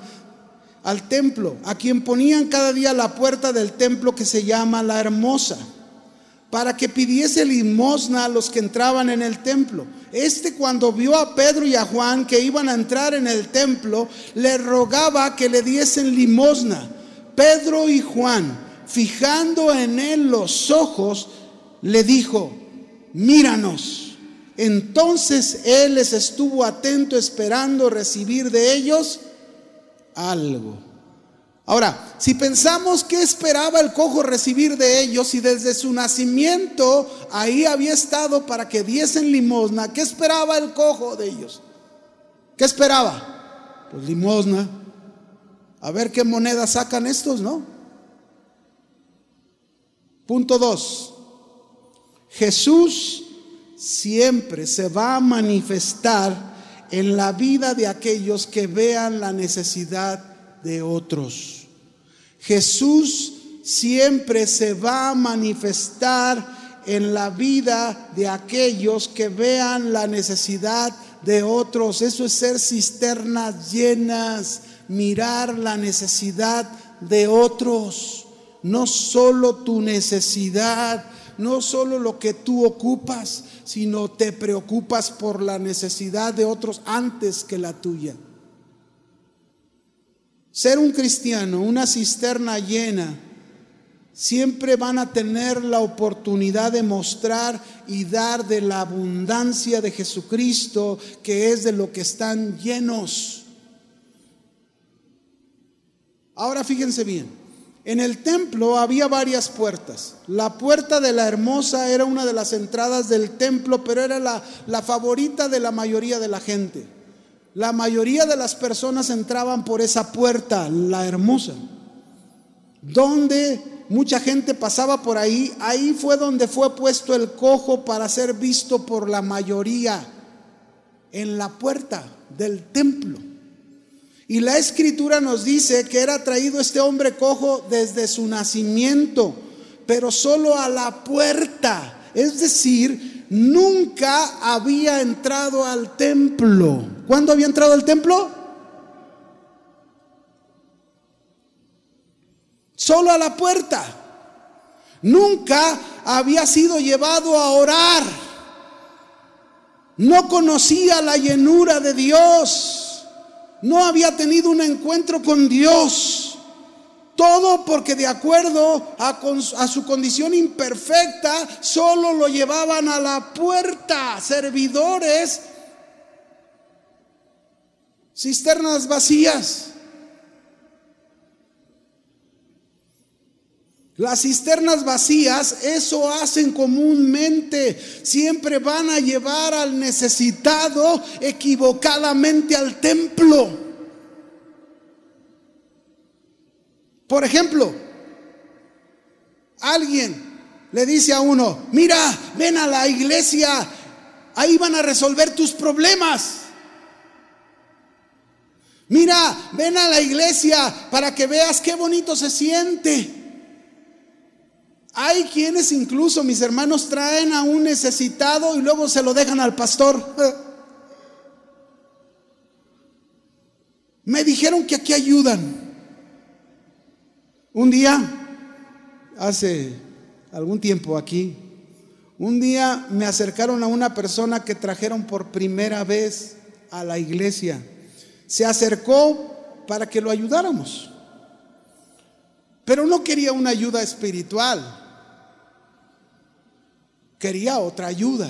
al templo, a quien ponían cada día la puerta del templo que se llama la hermosa, para que pidiese limosna a los que entraban en el templo. Este cuando vio a Pedro y a Juan que iban a entrar en el templo, le rogaba que le diesen limosna. Pedro y Juan, fijando en él los ojos, le dijo, míranos. Entonces él les estuvo atento esperando recibir de ellos algo. Ahora, si pensamos que esperaba el cojo recibir de ellos y desde su nacimiento ahí había estado para que diesen limosna, ¿qué esperaba el cojo de ellos? ¿Qué esperaba? Pues limosna. A ver qué moneda sacan estos, ¿no? Punto dos. Jesús siempre se va a manifestar en la vida de aquellos que vean la necesidad de otros. Jesús siempre se va a manifestar en la vida de aquellos que vean la necesidad de otros. Eso es ser cisternas llenas, mirar la necesidad de otros, no solo tu necesidad no solo lo que tú ocupas, sino te preocupas por la necesidad de otros antes que la tuya. Ser un cristiano, una cisterna llena, siempre van a tener la oportunidad de mostrar y dar de la abundancia de Jesucristo, que es de lo que están llenos. Ahora fíjense bien. En el templo había varias puertas. La puerta de la hermosa era una de las entradas del templo, pero era la, favorita de la mayoría de la gente. La mayoría de las personas entraban por esa puerta, la hermosa. Donde mucha gente pasaba por ahí, ahí fue donde fue puesto el cojo para ser visto por la mayoría, en la puerta del templo. Y la escritura nos dice que era traído este hombre cojo desde su nacimiento, pero solo a la puerta. Es decir, nunca había entrado al templo. ¿Cuándo había entrado al templo? Solo a la puerta. Nunca había sido llevado a orar. No conocía la llenura de Dios no había tenido un encuentro con Dios. Todo porque de acuerdo a, su condición imperfecta, solo lo llevaban a la puerta, servidores, cisternas vacías. Las cisternas vacías, eso hacen comúnmente. Siempre van a llevar al necesitado equivocadamente al templo. Por ejemplo, alguien le dice a uno, mira, ven a la iglesia, ahí van a resolver tus problemas. Mira, ven a la iglesia para que veas qué bonito se siente. Hay quienes incluso, mis hermanos, traen a un necesitado y luego se lo dejan al pastor. Me dijeron que aquí ayudan. Un día, hace algún tiempo aquí, Un día me acercaron a una persona que trajeron por primera vez a la iglesia. Se acercó para que lo ayudáramos. Pero no quería una ayuda espiritual. Quería otra ayuda.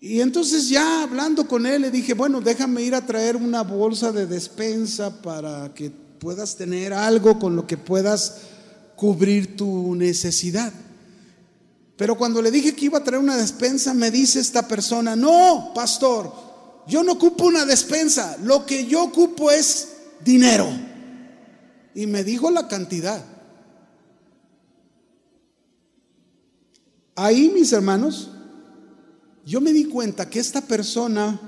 Y entonces ya hablando con él le dije, bueno, déjame ir a traer una bolsa de despensa para que puedas tener algo con lo que puedas cubrir tu necesidad. Pero cuando le dije que iba a traer una despensa, me dice esta persona, no, pastor, yo no ocupo una despensa, lo que yo ocupo es dinero. Y me dijo la cantidad. Ahí, mis hermanos, yo me di cuenta que esta persona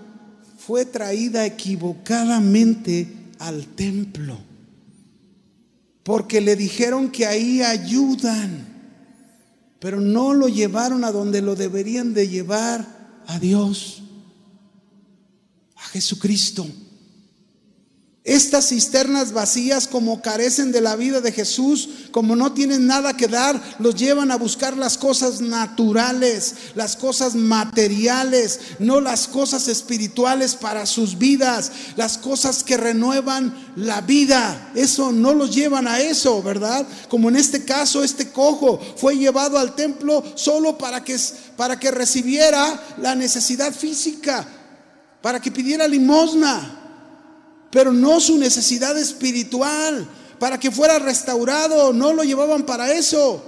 fue traída equivocadamente al templo, porque le dijeron que ahí ayudan pero no lo llevaron a donde lo deberían de llevar a Dios, a Jesucristo. Estas cisternas vacías, como carecen de la vida de Jesús, como no tienen nada que dar, los llevan a buscar las cosas naturales, las cosas materiales, no las cosas espirituales para sus vidas, las cosas que renuevan la vida. Eso no los llevan a eso, ¿verdad? Como en este caso, este cojo fue llevado al templo solo para que, para que recibiera la necesidad física, para que pidiera limosna pero no su necesidad espiritual, para que fuera restaurado, no lo llevaban para eso.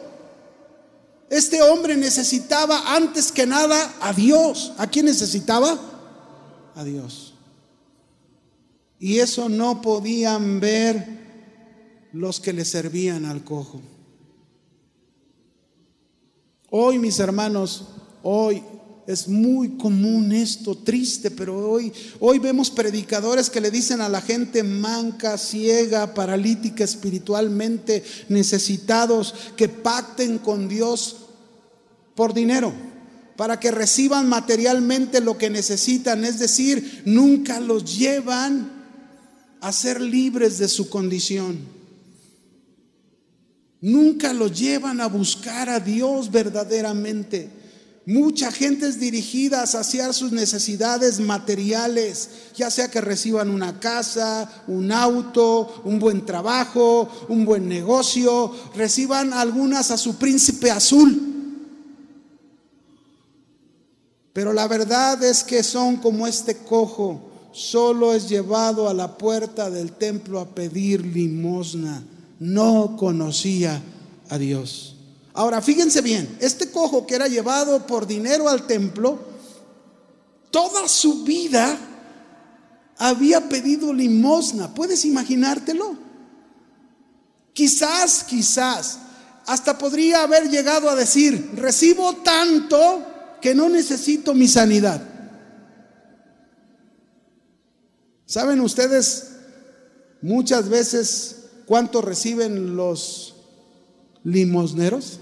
Este hombre necesitaba antes que nada a Dios. ¿A quién necesitaba? A Dios. Y eso no podían ver los que le servían al cojo. Hoy, mis hermanos, hoy es muy común esto, triste, pero hoy, hoy vemos predicadores que le dicen a la gente manca, ciega, paralítica espiritualmente, necesitados, que pacten con Dios por dinero, para que reciban materialmente lo que necesitan, es decir, nunca los llevan a ser libres de su condición. Nunca los llevan a buscar a Dios verdaderamente. Mucha gente es dirigida a saciar sus necesidades materiales, ya sea que reciban una casa, un auto, un buen trabajo, un buen negocio, reciban algunas a su príncipe azul. Pero la verdad es que son como este cojo, solo es llevado a la puerta del templo a pedir limosna. No conocía a Dios. Ahora, fíjense bien, este cojo que era llevado por dinero al templo, toda su vida había pedido limosna. ¿Puedes imaginártelo? Quizás, quizás, hasta podría haber llegado a decir, recibo tanto que no necesito mi sanidad. ¿Saben ustedes muchas veces cuánto reciben los limosneros?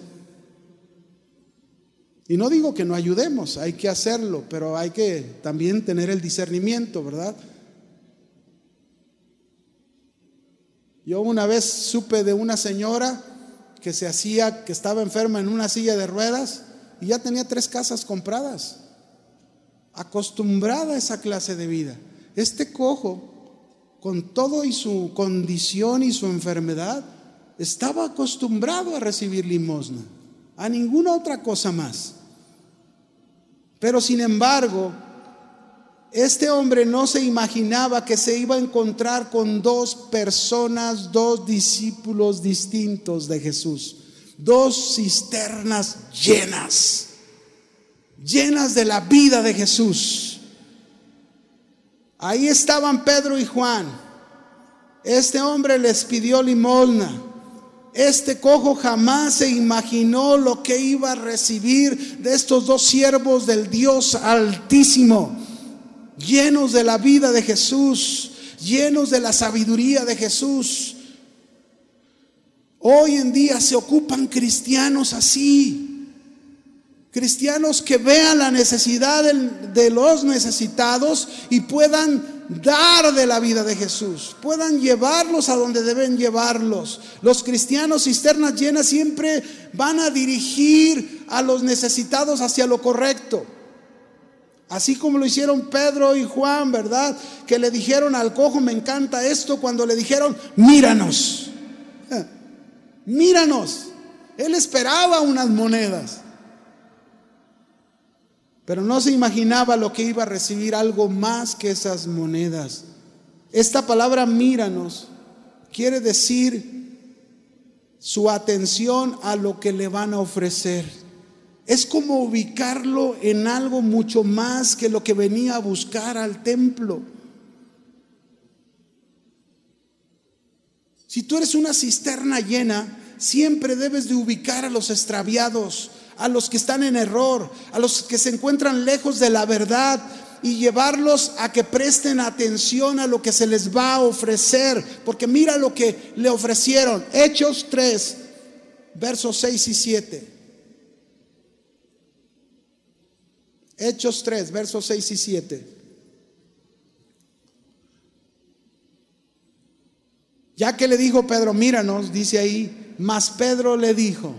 Y no digo que no ayudemos, hay que hacerlo, pero hay que también tener el discernimiento, ¿verdad? Yo una vez supe de una señora que se hacía, que estaba enferma en una silla de ruedas y ya tenía tres casas compradas, acostumbrada a esa clase de vida. Este cojo, con todo y su condición y su enfermedad, estaba acostumbrado a recibir limosna, a ninguna otra cosa más. Pero sin embargo, este hombre no se imaginaba que se iba a encontrar con dos personas, dos discípulos distintos de Jesús, dos cisternas llenas, llenas de la vida de Jesús. Ahí estaban Pedro y Juan. Este hombre les pidió limosna. Este cojo jamás se imaginó lo que iba a recibir de estos dos siervos del Dios altísimo, llenos de la vida de Jesús, llenos de la sabiduría de Jesús. Hoy en día se ocupan cristianos así, cristianos que vean la necesidad de los necesitados y puedan dar de la vida de Jesús, puedan llevarlos a donde deben llevarlos. Los cristianos cisternas llenas siempre van a dirigir a los necesitados hacia lo correcto. Así como lo hicieron Pedro y Juan, ¿verdad? Que le dijeron al cojo, me encanta esto, cuando le dijeron, míranos, míranos. Él esperaba unas monedas, pero no se imaginaba lo que iba a recibir algo más que esas monedas. Esta palabra míranos quiere decir su atención a lo que le van a ofrecer. Es como ubicarlo en algo mucho más que lo que venía a buscar al templo. Si tú eres una cisterna llena, siempre debes de ubicar a los extraviados, a los que están en error, a los que se encuentran lejos de la verdad y llevarlos a que presten atención a lo que se les va a ofrecer. Porque mira lo que le ofrecieron. Hechos 3, versos 6 y 7. Hechos 3, versos 6 y 7. Ya que le dijo Pedro, míranos, dice ahí, mas Pedro le dijo,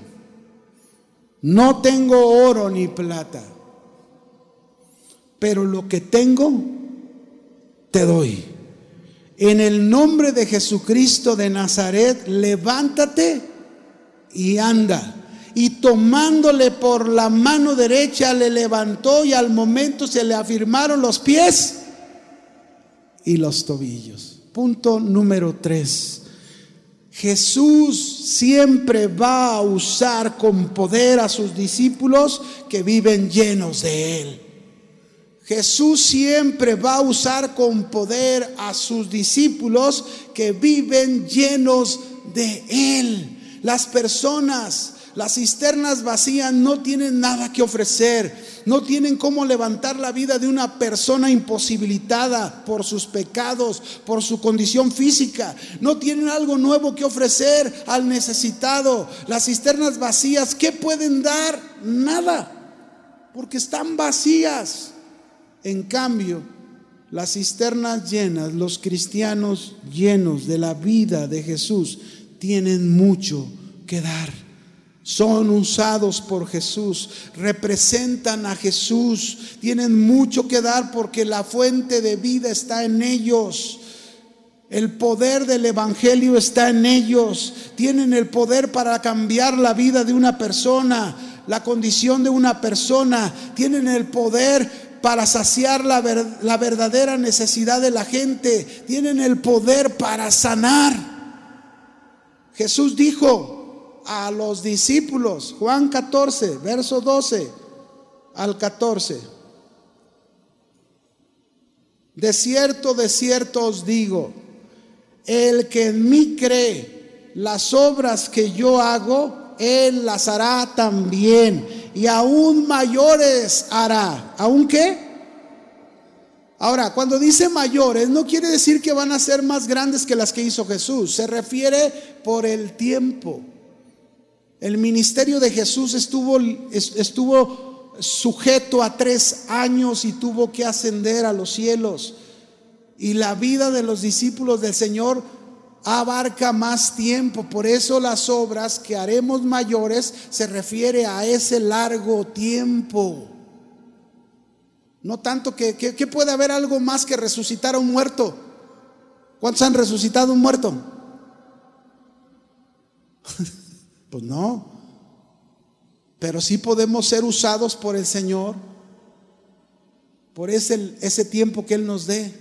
no tengo oro ni plata, pero lo que tengo, te doy. En el nombre de Jesucristo de Nazaret, levántate y anda y tomándole por la mano derecha le levantó y al momento se le afirmaron los pies y los tobillos. Punto número tres. Jesús siempre va a usar con poder a sus discípulos que viven llenos de Él. Jesús siempre va a usar con poder a sus discípulos que viven llenos de Él. Las personas las cisternas vacías no tienen nada que ofrecer, no tienen cómo levantar la vida de una persona imposibilitada por sus pecados, por su condición física. No tienen algo nuevo que ofrecer al necesitado. Las cisternas vacías, ¿qué pueden dar? Nada, porque están vacías. En cambio, las cisternas llenas, los cristianos llenos de la vida de Jesús, tienen mucho que dar son usados por Jesús, representan a Jesús, tienen mucho que dar porque la fuente de vida está en ellos. El poder del Evangelio está en ellos. Tienen el poder para cambiar la vida de una persona, la condición de una persona. Tienen el poder para saciar la, verdadera necesidad de la gente. Tienen el poder para sanar. Jesús dijo, a los discípulos. Juan 14, verso 12 al 14. De cierto, de cierto os digo, el que en mí cree, las obras que yo hago, él las hará también. Y aún mayores hará. ¿Aún qué? Ahora, cuando dice mayores, no quiere decir que van a ser más grandes que las que hizo Jesús. Se refiere por el tiempo. El ministerio de Jesús estuvo, estuvo sujeto a tres años y tuvo que ascender a los cielos. Y la vida de los discípulos del Señor abarca más tiempo. Por eso las obras que haremos mayores se refiere a ese largo tiempo. No tanto que, que, puede haber algo más que resucitar a un muerto. ¿Cuántos han resucitado un muerto? Pues no. Pero sí podemos ser usados por el Señor, por ese, ese tiempo que Él nos dé,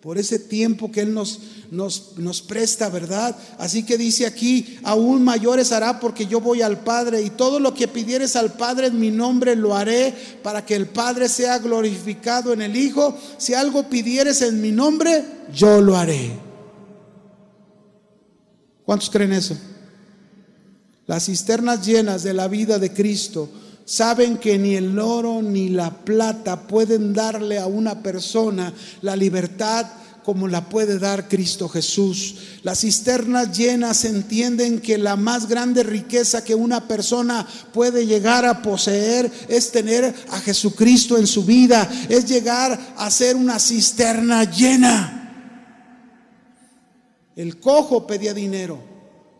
por ese tiempo que Él nos, nos, nos presta, ¿verdad? Así que dice aquí, aún mayores hará porque yo voy al Padre y todo lo que pidieres al Padre en mi nombre lo haré para que el Padre sea glorificado en el Hijo. Si algo pidieres en mi nombre, yo lo haré. ¿Cuántos creen eso? Las cisternas llenas de la vida de Cristo saben que ni el oro ni la plata pueden darle a una persona la libertad como la puede dar Cristo Jesús. Las cisternas llenas entienden que la más grande riqueza que una persona puede llegar a poseer es tener a Jesucristo en su vida, es llegar a ser una cisterna llena. El cojo pedía dinero,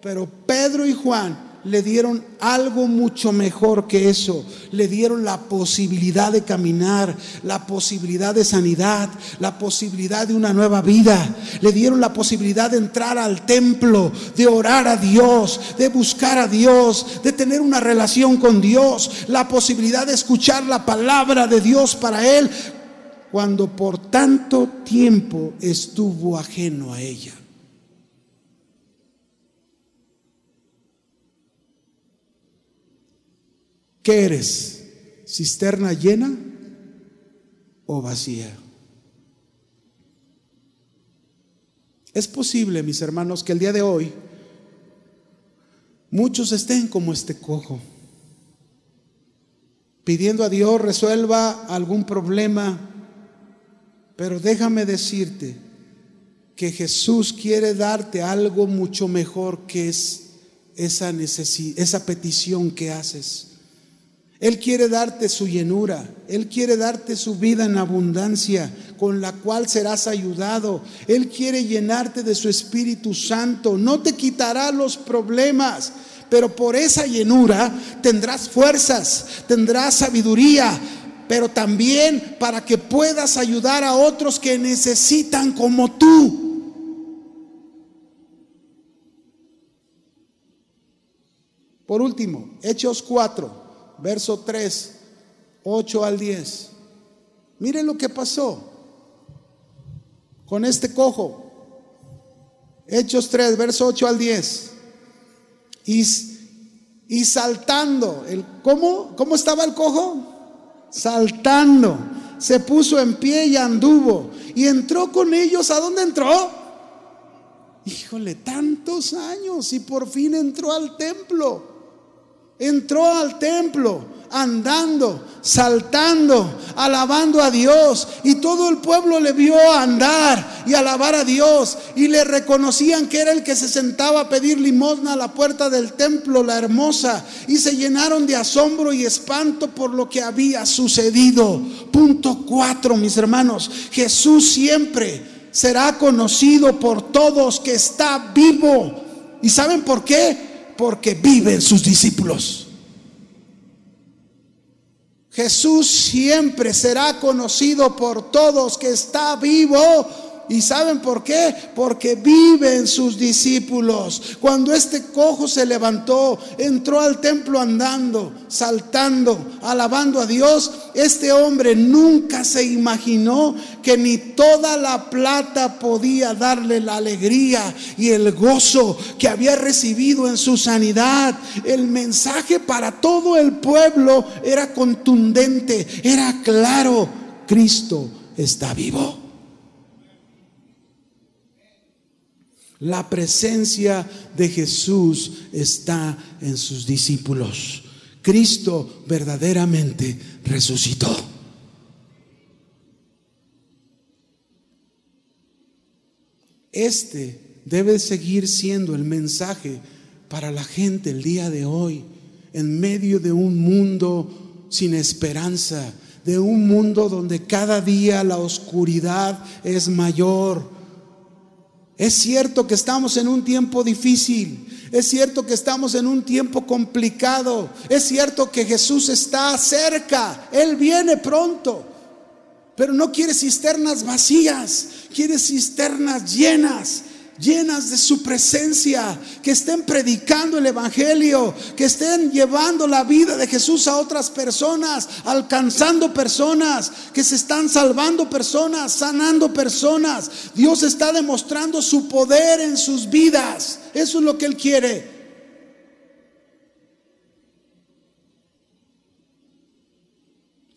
pero Pedro y Juan le dieron algo mucho mejor que eso. Le dieron la posibilidad de caminar, la posibilidad de sanidad, la posibilidad de una nueva vida. Le dieron la posibilidad de entrar al templo, de orar a Dios, de buscar a Dios, de tener una relación con Dios, la posibilidad de escuchar la palabra de Dios para él cuando por tanto tiempo estuvo ajeno a ella. ¿Qué eres? ¿Cisterna llena o vacía? Es posible, mis hermanos, que el día de hoy muchos estén como este cojo, pidiendo a Dios resuelva algún problema, pero déjame decirte que Jesús quiere darte algo mucho mejor que es esa, esa petición que haces. Él quiere darte su llenura, Él quiere darte su vida en abundancia, con la cual serás ayudado. Él quiere llenarte de su Espíritu Santo. No te quitará los problemas, pero por esa llenura tendrás fuerzas, tendrás sabiduría, pero también para que puedas ayudar a otros que necesitan como tú. Por último, Hechos 4 verso 3, 8 al 10. Miren lo que pasó con este cojo. Hechos 3, verso 8 al 10. Y, y saltando, el, ¿cómo? ¿cómo estaba el cojo? Saltando. Se puso en pie y anduvo. Y entró con ellos. ¿A dónde entró? Híjole, tantos años y por fin entró al templo entró al templo andando, saltando, alabando a Dios. Y todo el pueblo le vio andar y alabar a Dios. Y le reconocían que era el que se sentaba a pedir limosna a la puerta del templo, la hermosa. Y se llenaron de asombro y espanto por lo que había sucedido. Punto cuatro, mis hermanos. Jesús siempre será conocido por todos que está vivo. ¿Y saben por qué? Porque viven sus discípulos. Jesús siempre será conocido por todos que está vivo ¿Y saben por qué? Porque viven sus discípulos. Cuando este cojo se levantó, entró al templo andando, saltando, alabando a Dios, este hombre nunca se imaginó que ni toda la plata podía darle la alegría y el gozo que había recibido en su sanidad. El mensaje para todo el pueblo era contundente, era claro. Cristo está vivo. La presencia de Jesús está en sus discípulos. Cristo verdaderamente resucitó. Este debe seguir siendo el mensaje para la gente el día de hoy, en medio de un mundo sin esperanza, de un mundo donde cada día la oscuridad es mayor es cierto que estamos en un tiempo difícil. Es cierto que estamos en un tiempo complicado. Es cierto que Jesús está cerca. Él viene pronto. Pero no quiere cisternas vacías. Quiere cisternas llenas llenas de su presencia, que estén predicando el Evangelio, que estén llevando la vida de Jesús a otras personas, alcanzando personas, que se están salvando personas, sanando personas. Dios está demostrando su poder en sus vidas. Eso es lo que Él quiere.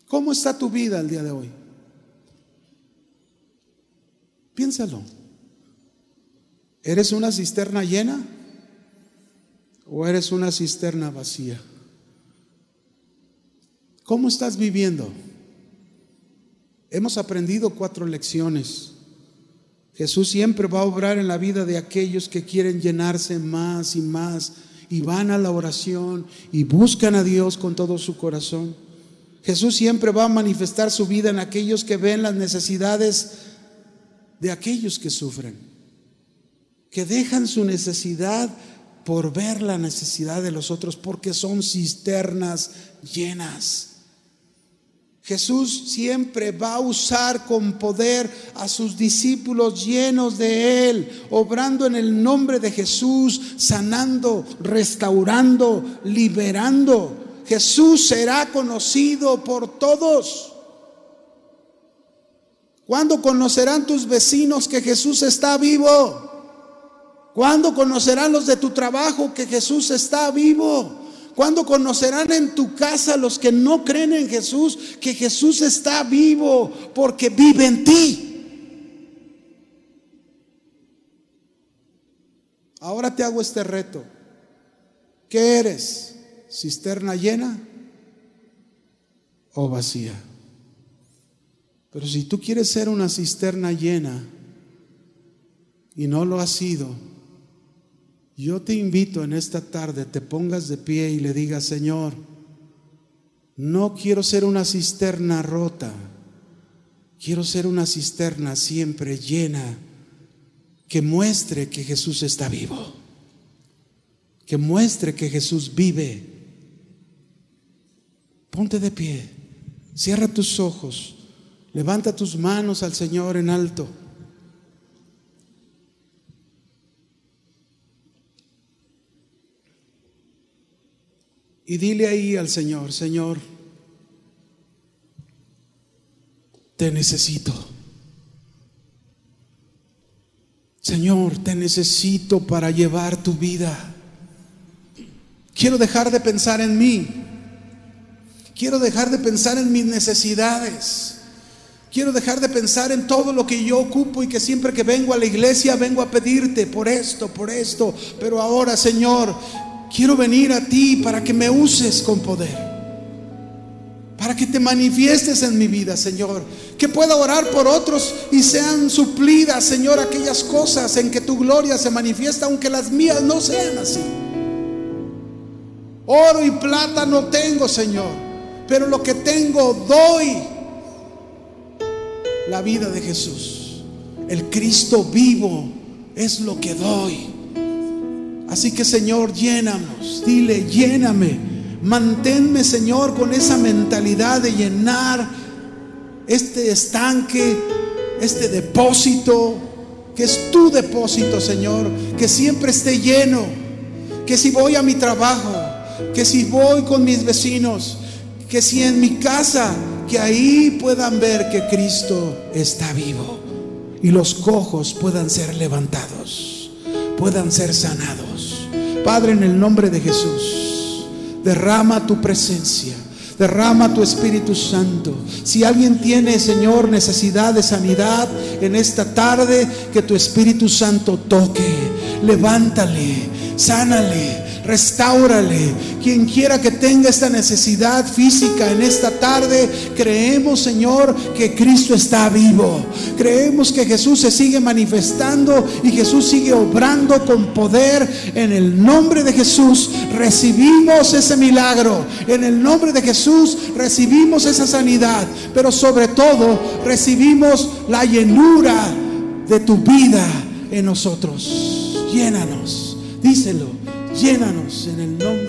¿Cómo está tu vida el día de hoy? Piénsalo. ¿Eres una cisterna llena o eres una cisterna vacía? ¿Cómo estás viviendo? Hemos aprendido cuatro lecciones. Jesús siempre va a obrar en la vida de aquellos que quieren llenarse más y más y van a la oración y buscan a Dios con todo su corazón. Jesús siempre va a manifestar su vida en aquellos que ven las necesidades de aquellos que sufren que dejan su necesidad por ver la necesidad de los otros, porque son cisternas llenas. Jesús siempre va a usar con poder a sus discípulos llenos de Él, obrando en el nombre de Jesús, sanando, restaurando, liberando. Jesús será conocido por todos. ¿Cuándo conocerán tus vecinos que Jesús está vivo? ¿Cuándo conocerán los de tu trabajo que Jesús está vivo? ¿Cuándo conocerán en tu casa los que no creen en Jesús que Jesús está vivo porque vive en ti? Ahora te hago este reto. ¿Qué eres? ¿Cisterna llena o vacía? Pero si tú quieres ser una cisterna llena y no lo has sido, yo te invito en esta tarde, te pongas de pie y le digas, Señor, no quiero ser una cisterna rota, quiero ser una cisterna siempre llena que muestre que Jesús está vivo, que muestre que Jesús vive. Ponte de pie, cierra tus ojos. Levanta tus manos al Señor en alto. Y dile ahí al Señor, Señor, te necesito. Señor, te necesito para llevar tu vida. Quiero dejar de pensar en mí. Quiero dejar de pensar en mis necesidades. Quiero dejar de pensar en todo lo que yo ocupo y que siempre que vengo a la iglesia vengo a pedirte por esto, por esto. Pero ahora, Señor, quiero venir a ti para que me uses con poder. Para que te manifiestes en mi vida, Señor. Que pueda orar por otros y sean suplidas, Señor, aquellas cosas en que tu gloria se manifiesta, aunque las mías no sean así. Oro y plata no tengo, Señor. Pero lo que tengo doy la vida de Jesús. El Cristo vivo es lo que doy. Así que Señor, llénanos, dile, lléname, manténme Señor con esa mentalidad de llenar este estanque, este depósito, que es tu depósito Señor, que siempre esté lleno, que si voy a mi trabajo, que si voy con mis vecinos, que si en mi casa que ahí puedan ver que Cristo está vivo y los cojos puedan ser levantados, puedan ser sanados. Padre, en el nombre de Jesús, derrama tu presencia. Derrama tu Espíritu Santo. Si alguien tiene, Señor, necesidad de sanidad en esta tarde, que tu Espíritu Santo toque, levántale, sánale, restáurale. Quien quiera que tenga esta necesidad física en esta tarde, creemos, Señor, que Cristo está vivo. Creemos que Jesús se sigue manifestando y Jesús sigue obrando con poder. En el nombre de Jesús recibimos ese milagro. En el nombre de Jesús recibimos esa sanidad. Pero sobre todo recibimos la llenura de tu vida en nosotros. Llénanos. Díselo. Llénanos en el nombre.